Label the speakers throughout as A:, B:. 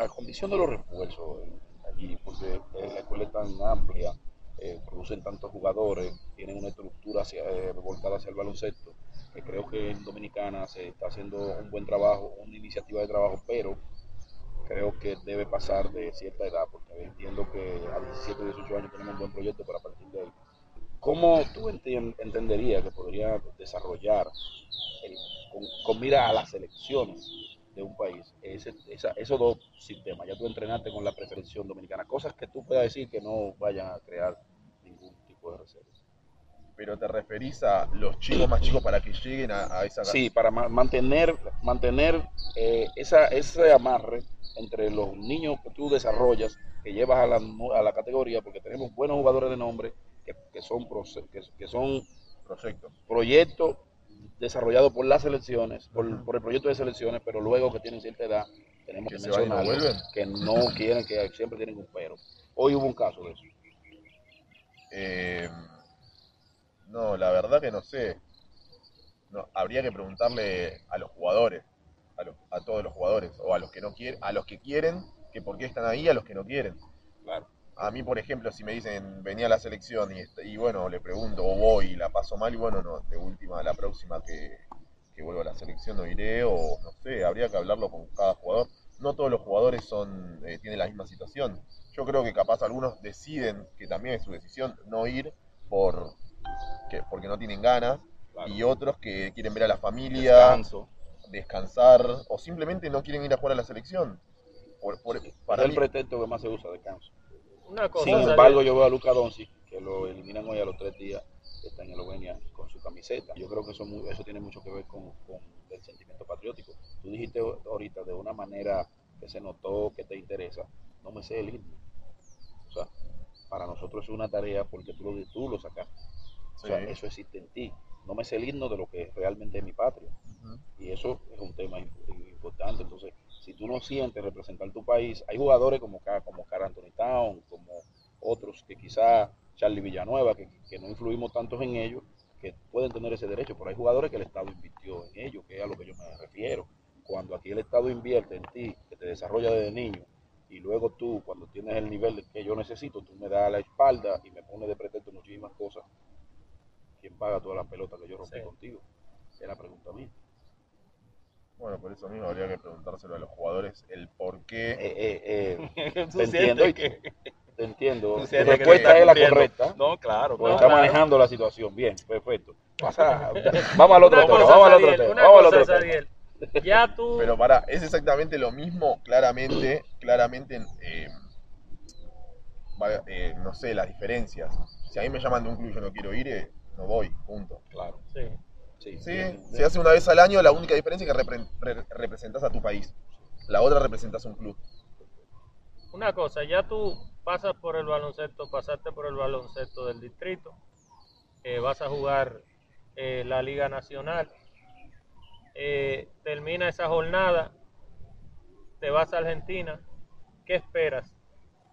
A: la condición de los refuerzos allí, porque la escuela es tan amplia, eh, producen tantos jugadores, tienen una estructura hacia, eh, volcada hacia el baloncesto, que creo que en Dominicana se está haciendo un buen trabajo, una iniciativa de trabajo, pero creo que debe pasar de cierta edad, porque entiendo que a 17 18 años tenemos un buen proyecto, para partir de ahí. ¿Cómo tú entenderías que podría desarrollar con, con mira a las elecciones de un país ese, esa- esos dos sistemas? Ya tú entrenaste con la preselección dominicana, cosas que tú puedas decir que no vayan a crear ningún tipo de reserva.
B: Pero te referís a los chicos más chicos para que lleguen a, a esa
A: Sí, para ma- mantener, mantener eh, esa, ese amarre entre los niños que tú desarrollas, que llevas a la, a la categoría, porque tenemos buenos jugadores de nombre que, que son, que, que son
B: proyectos.
A: proyectos desarrollados por las selecciones, por, el proyecto de selecciones, pero luego que tienen cierta edad, tenemos
B: Que
A: que,
B: no vuelven.
A: que no quieren, que siempre tienen un pero. Hoy hubo un caso de eso.
B: Eh, no, la verdad que no sé. No, habría que preguntarle a los jugadores, a, los- a todos los jugadores, o a los que no quieren, a los que quieren, que por qué están ahí, a los que no quieren.
A: Claro.
B: A mí, por ejemplo, si me dicen venía a la selección y, bueno, le pregunto o voy y la paso mal, y bueno, no, de última, la próxima que, que vuelva a la selección no iré, o no sé, habría que hablarlo con cada jugador. No todos los jugadores son eh, tienen la misma situación. Yo creo que capaz algunos deciden, que también es su decisión, no ir por que, porque no tienen ganas,
A: claro.
B: y otros que quieren ver a la familia,
A: Descanso.
B: descansar, o simplemente no quieren ir a jugar a la selección. Por, por- para
A: es el
B: mí-
A: pretexto que más se usa, descanso.
C: Una cosa,
A: Sin embargo, yo veo a Luca Doncic, que lo eliminan hoy a los tres días, que está en Eslovenia con su camiseta. Yo creo que eso, mu- eso tiene mucho que ver con, con el sentimiento patriótico. Tú dijiste ahorita de una manera que se notó que te interesa, no me sé el himno. O sea, para nosotros es una tarea porque tú lo, tú lo sacaste. O sea,
B: Sí.
A: eso existe en ti. No me sé el himno de lo que realmente es mi patria. Y eso es un tema im- importante. Entonces, si tú no sientes representar tu país, hay jugadores como, como Anthony Town, como otros que quizá Charlie Villanueva, que, que no influimos tantos en ellos, que pueden tener ese derecho, pero hay jugadores que el Estado invirtió en ellos, que es a lo que yo me refiero. Cuando aquí el Estado invierte en ti, que te desarrolla desde niño, y luego tú, cuando tienes el nivel que yo necesito, tú me das la espalda y me pones de pretexto muchísimas cosas, ¿quién paga todas las pelotas que yo rompí
C: Sí.
A: contigo? Es la pregunta mía.
B: Bueno, por eso mismo habría que preguntárselo a los jugadores el por qué.
A: Eh, eh, eh, te entiendo,
C: que-
A: te entiendo. Tu respuesta es la correcta.
C: No, claro,
A: Pues
C: claro.
A: está manejando la situación. Bien, perfecto. Pasa- vamos al otro
C: Una
A: tema.
C: cosa,
A: Vamos al otro tema.
C: una
A: Vamos al
C: cosa,
A: otro tema.
C: Ya tú.
B: Pero para, es exactamente lo mismo, claramente, claramente, eh, eh, no sé, las diferencias. Si a mí me llaman de un club y yo no quiero ir, eh, no voy.
C: Sí.
B: Se hace una vez al año, la única diferencia es que repre- re- representas a tu país. La otra representas a un club.
C: Una cosa, ya tú pasas por el baloncesto, pasaste por el baloncesto del distrito, eh, vas a jugar eh, la Liga Nacional, eh, termina esa jornada, te vas a Argentina, ¿qué esperas?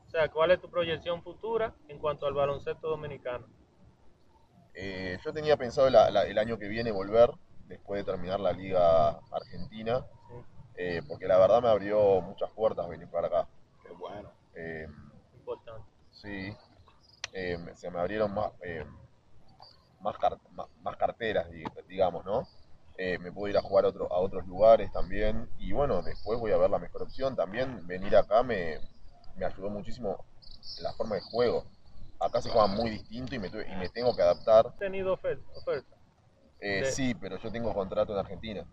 C: O sea, ¿cuál es tu proyección futura en cuanto al baloncesto dominicano?
B: Eh, yo tenía pensado la- la- el año que viene volver, después de terminar la Liga Argentina,
C: Sí,
B: eh, porque la verdad me abrió muchas puertas venir para acá.
A: Qué bueno.
B: Eh,
C: importante.
B: Sí, eh, se me abrieron más, eh, más, car- más, más carteras, di- digamos, ¿no? Eh, me puedo ir a jugar a, otro- a otros lugares también. Y bueno, después voy a ver la mejor opción. También venir acá me, me ayudó muchísimo la forma de juego. Acá se juega muy distinto y me, tuve- y me tengo que adaptar.
C: ¿Has tenido oferta? oferta?
B: Eh,
C: Sí.
B: sí, pero yo tengo contrato en Argentina.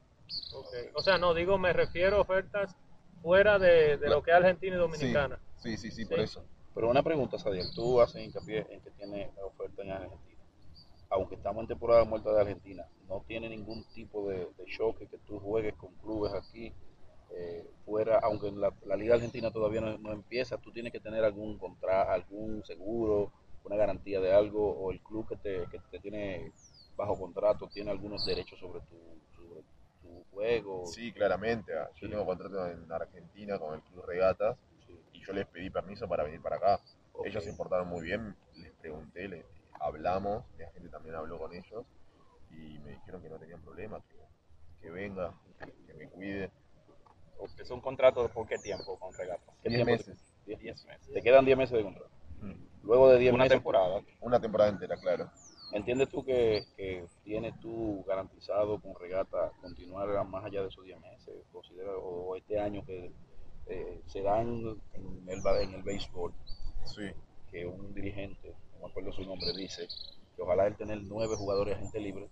C: Ok. O sea, no, digo, me refiero a ofertas fuera de, de lo que es Argentina y Dominicana.
B: Sí, sí, sí, por
C: Sí.
B: eso.
A: Pero una pregunta, Sadiel. Tú haces hincapié en que tiene oferta en Argentina. Aunque estamos en temporada muerta de Argentina, no tiene ningún tipo de, de choque que tú juegues con clubes aquí. eh, fuera, aunque la, la Liga Argentina todavía no, no empieza, tú tienes que tener algún contra, algún seguro, una garantía de algo, o el club que te, que te tiene bajo contrato tiene algunos derechos sobre tu, sobre tu juego.
B: Sí, claramente. ah, Yo
A: Sí.
B: tengo contrato en Argentina con el Club Regatas
A: Sí.
B: y yo les pedí permiso para venir para acá. Ellos se portaron muy bien, les pregunté, les hablamos, la gente también habló con ellos y me dijeron que no tenían problema, que, que venga, que, me cuide.
D: Es un contrato de por qué tiempo con regata.
A: ¿Qué
B: Diez
A: tiempo te-
B: meses.
A: diez
D: Diez meses.
A: Te quedan 10 meses de contrato.
B: Mm.
A: Luego de 10
D: Una
A: meses,
D: temporada.
B: Una temporada entera, claro.
A: ¿entiendes tú que, que tienes tú garantizado con regata continuar más allá de esos 10 meses? Considera, o este año que eh, se dan en el, en el béisbol,
B: Sí.
A: que un dirigente, no me acuerdo su nombre, dice que ojalá él tener nueve jugadores agente libre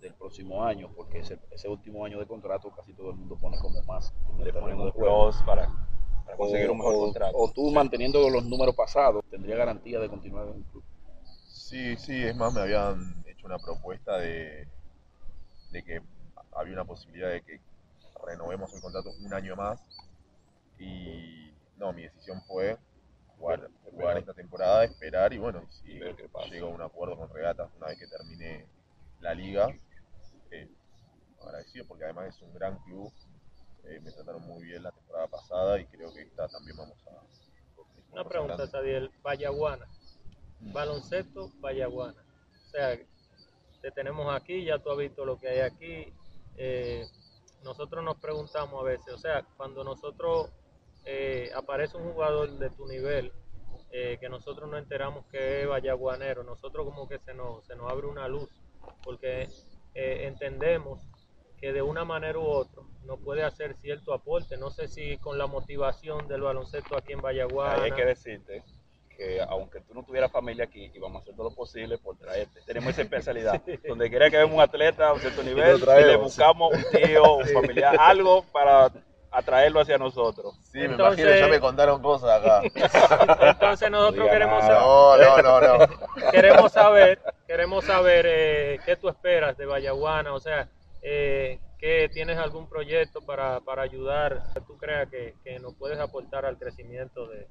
A: del próximo año, porque ese, ese último año de contrato casi todo el mundo pone como más
D: Le un
A: de juego.
D: para, para conseguir
A: o,
D: un mejor
A: o-
D: contrato.
A: o tú manteniendo los números pasados, tendría garantía de continuar en el club.
B: Sí, sí, es más, me habían hecho una propuesta de, de que había una posibilidad de que renovemos el contrato un año más. Y no, mi decisión fue jugar, jugar esta temporada, esperar y bueno, si llego a un acuerdo con Regatas una vez que termine la liga, eh, agradecido porque además es un gran club. eh, me trataron muy bien la pasada y creo que esta también vamos a.
C: Una pregunta. Sadiel. Vallaguana. Baloncesto, Vallaguana. O sea, te tenemos aquí, ya tú has visto lo que hay aquí. Eh, nosotros nos preguntamos a veces, o sea, cuando nosotros eh, aparece un jugador de tu nivel, eh, que nosotros nos enteramos que es vallaguanero, nosotros como que se nos, se nos abre una luz, porque entendemos que de una manera u otra nos puede hacer cierto aporte. No sé si con la motivación del baloncesto aquí en Vallaguana.
D: Ahí hay que decirte que aunque tú no tuvieras familia aquí, íbamos a hacer todo lo posible por traerte. Tenemos esa especialidad. Donde quiera que vemos un atleta a un cierto nivel,
B: traemos.
D: y le buscamos un tío, un familiar, algo para atraerlo hacia nosotros.
B: Sí, me
C: Entonces-
B: imagino, ya me contaron cosas acá.
C: Entonces nosotros queremos,
A: nada.
C: sa-
B: No, no, no, no.
C: queremos saber, queremos saber eh, qué tú esperas de Vallaguana, o sea, eh, tienes algún proyecto para, para ayudar, que tú creas que, que nos puedes aportar al crecimiento de...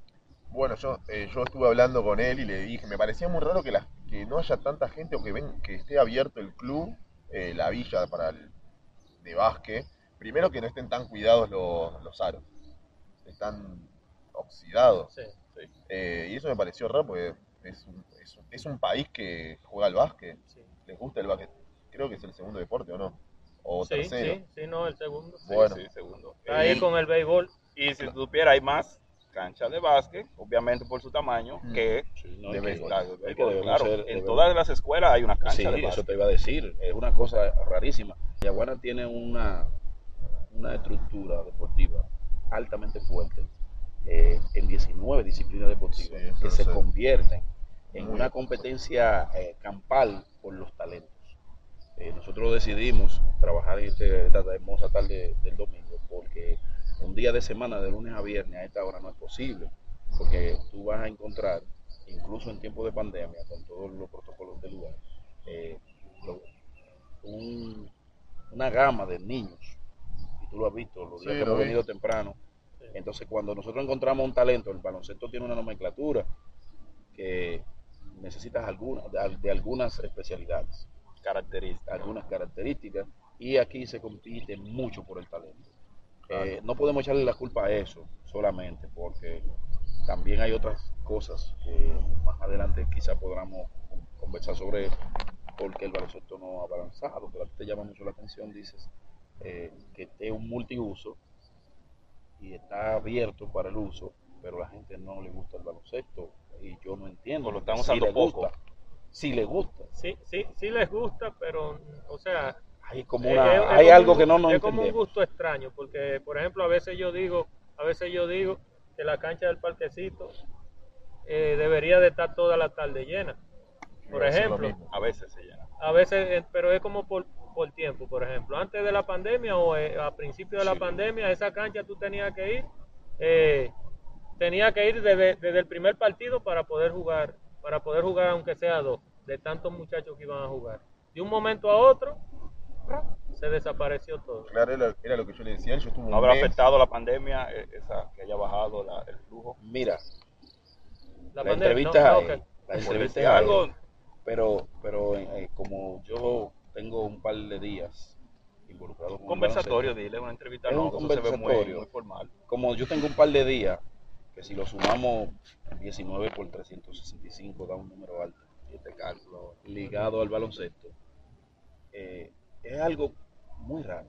B: Bueno, yo, eh, yo estuve hablando con él y le dije, me parecía muy raro que, la- que no haya tanta gente o que ven que esté abierto el club, eh, la villa para el, de básquet. Primero que no estén tan cuidados los, los aros, están oxidados.
C: sí.
B: Eh, y eso me pareció raro porque es un, es un- es un país que juega al básquet,
C: Sí,
B: les gusta el básquet. Creo que es el segundo deporte, ¿o no? O
C: sí,
B: tercero.
C: sí, sí, no, el segundo.
D: Sí,
B: Bueno.
D: sí, segundo.
C: Está ahí
D: Y-
C: con el béisbol.
D: Y si tú supieras, hay más canchas de básquet, obviamente por su tamaño,
B: Mm.
D: que
A: Sí, no,
B: De béisbol.
D: claro.
A: ser-
D: en todas las escuelas hay una cancha
A: Sí,
D: de
A: eso
D: básquet.
A: te iba a decir. Es una cosa rarísima. Yaguana tiene una, una estructura deportiva altamente fuerte eh, en 19 disciplinas deportivas
B: Sí, eso
A: que se
B: sé.
A: convierten en
B: Muy
A: una competencia eh, campal por los talentos. Eh, nosotros decidimos trabajar este- esta hermosa tarde del domingo porque un día de semana, de lunes a viernes, a esta hora no es posible, porque tú vas a encontrar, incluso en tiempo de pandemia, con todos los protocolos del lugar, eh, lo- un- una gama de niños, y tú lo has visto, los días
B: Sí,
A: que hemos venido temprano.
C: Sí.
A: Entonces, cuando nosotros encontramos un talento, el baloncesto tiene una nomenclatura que necesitas alguna, de, de algunas especialidades
D: Características.
A: algunas características y aquí se compite mucho por el talento.
B: Claro.
A: Eh, no podemos echarle la culpa a eso solamente, porque también hay otras cosas que más adelante quizá podamos con- conversar sobre porque el baloncesto no ha avanzado, pero a ti te llama mucho la atención, dices, eh, que es un multiuso y está abierto para el uso, pero la gente no le gusta el baloncesto y yo no entiendo.
D: Lo
A: sí
D: usando poco.
A: gusta, sí le gusta.
C: Sí, sí, sí les gusta, pero, o sea,
A: Hay como
C: Es-
A: una,
C: es- es
A: hay
C: como
A: algo
C: un-
A: que no nos
C: Es como un gusto extraño, porque, por ejemplo, a veces yo digo, a veces yo digo que la cancha del parquecito eh, debería de estar toda la tarde llena. Por ejemplo.
D: A veces se llena.
C: a veces, eh, pero es como por, por tiempo, por ejemplo. Antes de la pandemia o eh, a principio de la
A: Sí.
C: pandemia, esa cancha tú tenías que ir, eh, tenía que ir desde, desde el primer partido para poder jugar, para poder jugar aunque sea dos, de tantos muchachos que iban a jugar. De un momento a otro, se desapareció todo.
B: Claro, era, era lo que yo le decía. Yo estuve un
D: ¿No habrá
B: mes-
D: afectado la pandemia, eh, esa que haya bajado la- el flujo?
A: Mira,
C: La,
A: la,
C: pandemia,
A: entrevista
C: no, no,
A: la entrevista es
D: algo,
A: algo, pero, pero eh, como yo tengo un par de días involucrado con
D: conversatorio, dile, una entrevista
A: Es un
D: no, eso se ve muy,
A: conversatorio.
D: muy formal.
A: como yo tengo un par de días, que si lo sumamos 19 por 365 da un número alto, este cálculo ligado al baloncesto, eh, es algo muy raro.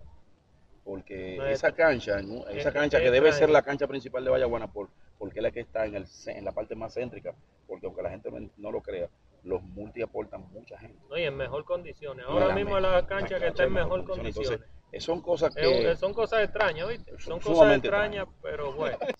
A: porque
C: No es-
A: esa cancha, esa cancha que debe ser la cancha principal de Vallaguana, por, porque es la que está en, el, en la parte más céntrica, porque aunque la gente no, lo crea, los multi aportan mucha gente.
C: ¿no? y en mejor condiciones. Ahora
A: la
C: mismo la cancha que está en mejor
A: condiciones.
C: condiciones.
A: Entonces, eh, son cosas
C: Es son cosas extrañas, ¿viste?
A: Son
C: Son cosas extrañas, pero bueno.